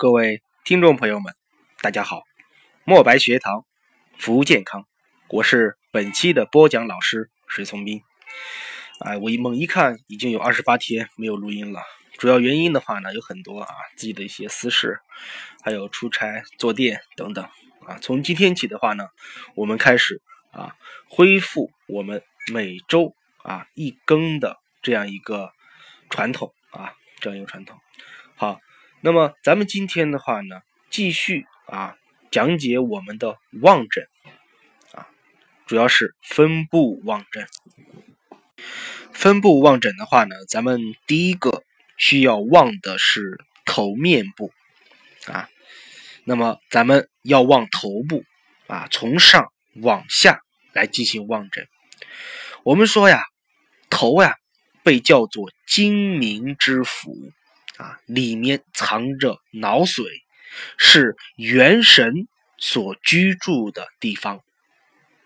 各位听众朋友们，大家好！墨白学堂，服务健康，我是本期的播讲老师水从斌。哎，我一猛一看，已经有二十八天没有录音了。主要原因的话呢，有很多啊，自己的一些私事，还有出差、坐店等等啊。从今天起的话呢，我们开始啊，恢复我们每周啊一更的这样一个传统啊，这样一个传统。好。那么咱们今天的话呢，继续啊讲解我们的望诊啊，主要是分布望诊。分布望诊的话呢，咱们第一个需要望的是头面部啊。那么咱们要望头部啊，从上往下来进行望诊。我们说呀，头呀被叫做精明之府。啊，里面藏着脑髓，是元神所居住的地方。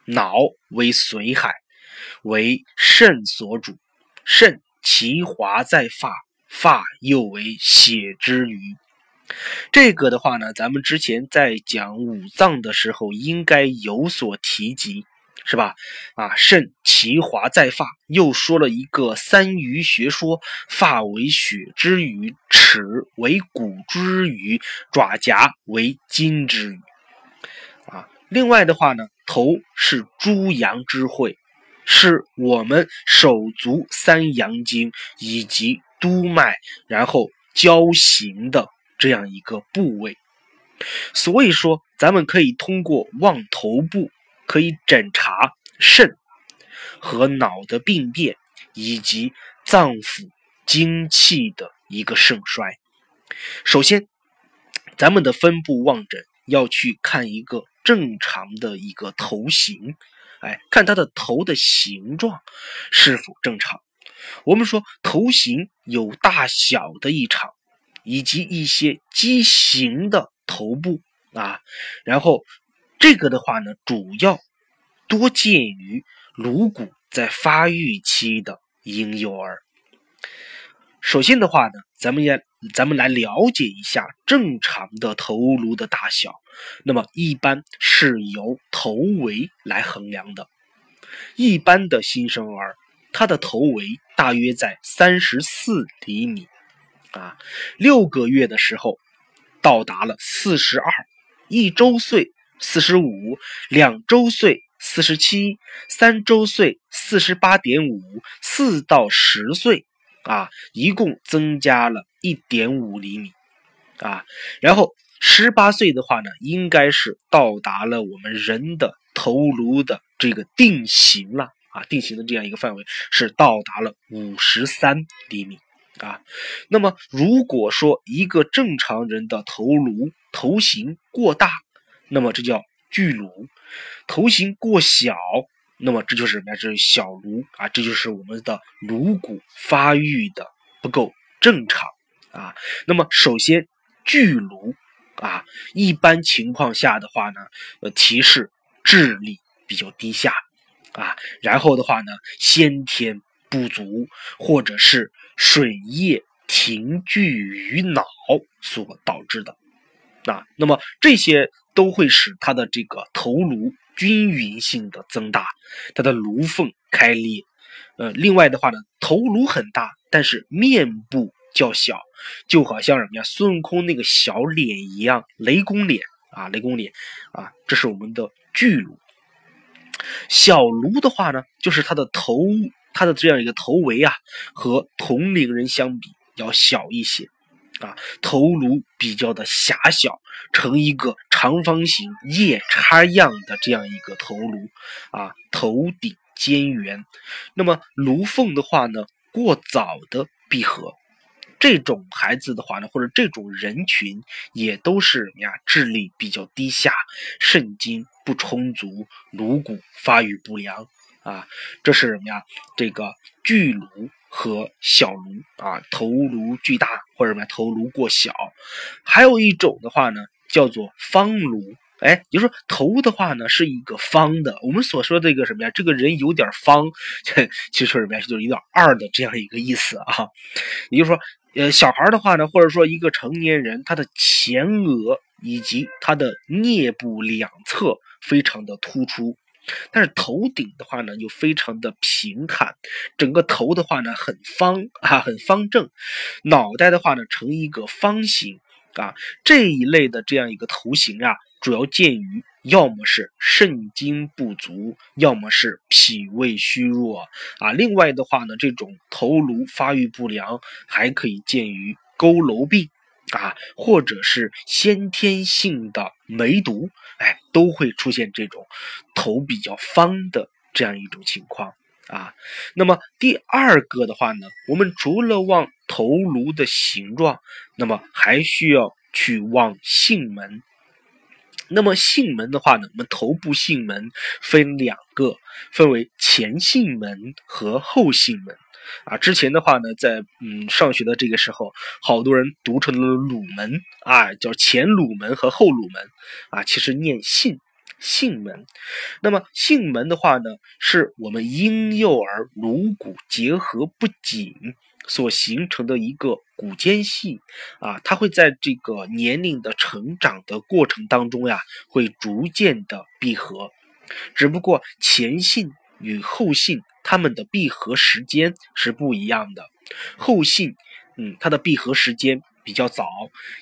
脑为髓海，为肾所主，肾其华在发，发又为血之余。这个的话呢，咱们之前在讲五脏的时候应该有所提及。是吧？啊，肾其华在发，又说了一个三余学说：发为血之余，齿为骨之余，爪甲为筋之余。啊，另外的话呢，头是诸阳之会，是我们手足三阳经以及督脉，然后交行的这样一个部位。所以说，咱们可以通过望头部。可以诊查肾和脑的病变，以及脏腑精气的一个盛衰。首先，咱们的分布望诊要去看一个正常的一个头型，哎，看他的头的形状是否正常。我们说头型有大小的异常，以及一些畸形的头部啊，然后。这个的话呢，主要多见于颅骨在发育期的婴幼儿。首先的话呢，咱们也咱们来了解一下正常的头颅的大小。那么一般是由头围来衡量的。一般的新生儿，他的头围大约在三十四厘米，啊，六个月的时候到达了四十二，一周岁。四十五，两周岁四十七，三周岁四十八点五，四到十岁啊，一共增加了一点五厘米啊。然后十八岁的话呢，应该是到达了我们人的头颅的这个定型了啊，定型的这样一个范围是到达了五十三厘米啊。那么如果说一个正常人的头颅头型过大，那么这叫巨颅，头型过小，那么这就是什么呀？这是小颅啊，这就是我们的颅骨发育的不够正常啊。那么首先巨颅啊，一般情况下的话呢，呃，提示智力比较低下啊。然后的话呢，先天不足或者是水液停聚于脑所导致的。啊，那么这些都会使它的这个头颅均匀性的增大，它的颅缝开裂。呃，另外的话呢，头颅很大，但是面部较小，就好像什么呀？孙悟空那个小脸一样，雷公脸啊，雷公脸啊，这是我们的巨颅。小颅的话呢，就是它的头，它的这样一个头围啊，和同龄人相比要小一些。啊，头颅比较的狭小，呈一个长方形夜叉样的这样一个头颅，啊，头顶尖圆，那么颅缝的话呢，过早的闭合，这种孩子的话呢，或者这种人群也都是什么呀？智力比较低下，肾精不充足，颅骨发育不良，啊，这是什么呀？这个巨颅。和小颅啊，头颅巨大或者什么头颅过小，还有一种的话呢，叫做方颅。哎，也就是说头的话呢是一个方的。我们所说的这个什么呀？这个人有点方，其实说什么？就是有点二的这样一个意思啊。也就是说，呃，小孩的话呢，或者说一个成年人，他的前额以及他的颞部两侧非常的突出，但是头顶的话呢，又非常的平坦，整个头的话呢，很方啊，很方正，脑袋的话呢，呈一个方形啊，这一类的这样一个头型啊，主要见于。要么是肾精不足，要么是脾胃虚弱啊。另外的话呢，这种头颅发育不良，还可以见于佝偻病啊，或者是先天性的梅毒，哎，都会出现这种头比较方的这样一种情况啊。那么第二个的话呢，我们除了望头颅的形状，那么还需要去望囟门。那么囟门的话呢，我们头部囟门分两个，分为前囟门和后囟门。啊，之前的话呢，在嗯上学的这个时候，好多人读成了鲁门啊，叫前鲁门和后鲁门啊，其实念囟囟门。那么囟门的话呢，是我们婴幼儿颅骨结合不紧。所形成的一个骨间隙啊，它会在这个年龄的成长的过程当中呀，会逐渐的闭合。只不过前囟与后囟它们的闭合时间是不一样的。后囟，嗯，它的闭合时间比较早，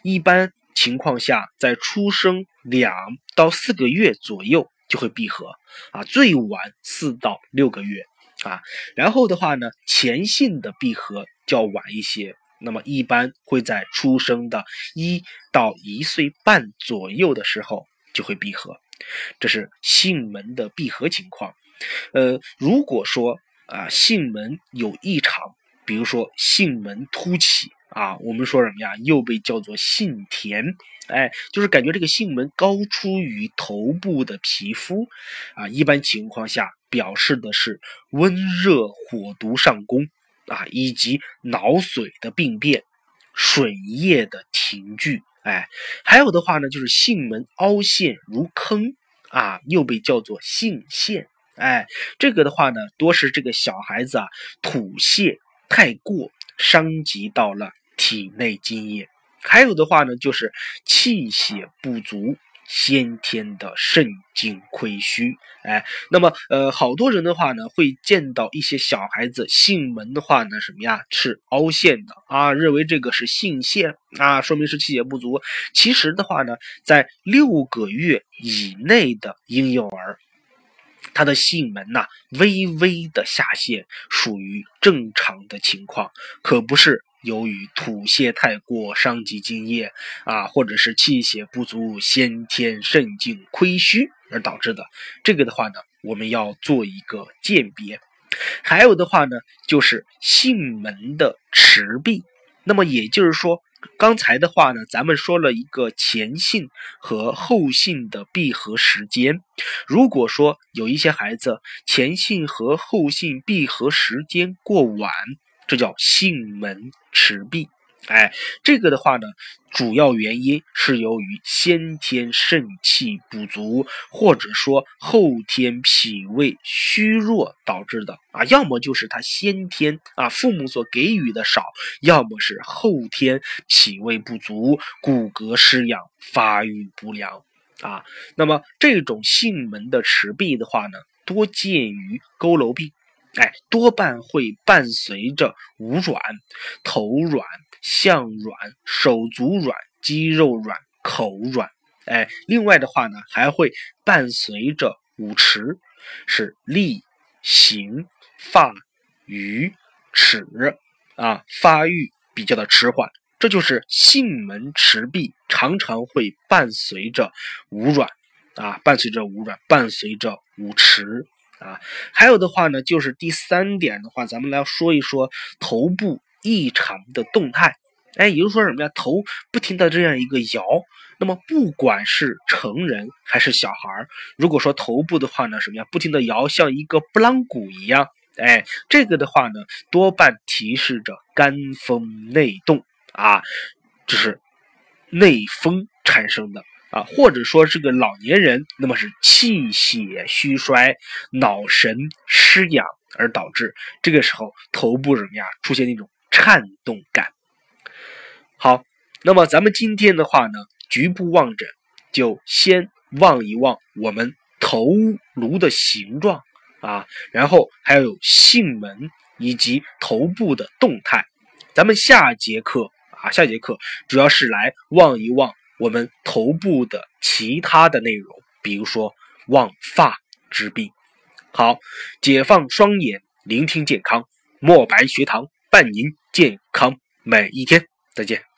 一般情况下在出生两到四个月左右就会闭合啊，最晚四到六个月。啊，然后的话呢，前性的闭合较晚一些，那么一般会在出生的一到一岁半左右的时候就会闭合，这是性门的闭合情况。呃，如果说啊性门有异常，比如说性门突起啊，我们说什么呀？又被叫做性田，哎，就是感觉这个性门高出于头部的皮肤啊，一般情况下。表示的是温热火毒上攻啊，以及脑髓的病变、水液的停聚，哎，还有的话呢，就是性门凹陷如坑啊，又被叫做性陷，哎，这个的话呢，多是这个小孩子啊吐泻太过，伤及到了体内津液，还有的话呢，就是气血不足。先天的肾精亏虚，哎，那么呃，好多人的话呢，会见到一些小孩子囟门的话呢，什么呀，是凹陷的啊，认为这个是囟陷啊，说明是气血不足。其实的话呢，在六个月以内的婴幼儿，他的囟门呐，微微的下陷，属于正常的情况，可不是。由于吐泻太过伤及津液啊，或者是气血不足、先天肾精亏虚而导致的，这个的话呢，我们要做一个鉴别。还有的话呢，就是囟门的迟闭。那么也就是说，刚才的话呢，咱们说了一个前性和后性的闭合时间。如果说有一些孩子前性和后性闭合时间过晚，这叫性门迟闭，哎，这个的话呢，主要原因是由于先天肾气不足，或者说后天脾胃虚弱导致的啊，要么就是他先天啊父母所给予的少，要么是后天脾胃不足，骨骼失养，发育不良啊。那么这种性门的迟闭的话呢，多见于佝偻病。哎，多半会伴随着无软、头软、项软、手足软、肌肉软、口软。哎，另外的话呢，还会伴随着五迟，是力、行、发、语、齿啊，发育比较的迟缓。这就是囟门迟闭，常常会伴随着无软啊，伴随着无软，伴随着五迟。啊，还有的话呢，就是第三点的话，咱们来说一说头部异常的动态。哎，也就是说什么呀？头不停的这样一个摇。那么不管是成人还是小孩如果说头部的话呢，什么呀？不停的摇，像一个拨浪鼓一样。哎，这个的话呢，多半提示着肝风内动啊，这是内风产生的。啊，或者说是个老年人，那么是气血虚衰、脑神失养而导致，这个时候头部什么呀，出现那种颤动感。好，那么咱们今天的话呢，局部望诊就先望一望我们头颅的形状啊，然后还有囟门以及头部的动态。咱们下节课啊，下节课主要是来望一望我们头部的其他的内容，比如说望发之病。好，解放双眼，聆听健康，墨白学堂伴您健康每一天。再见。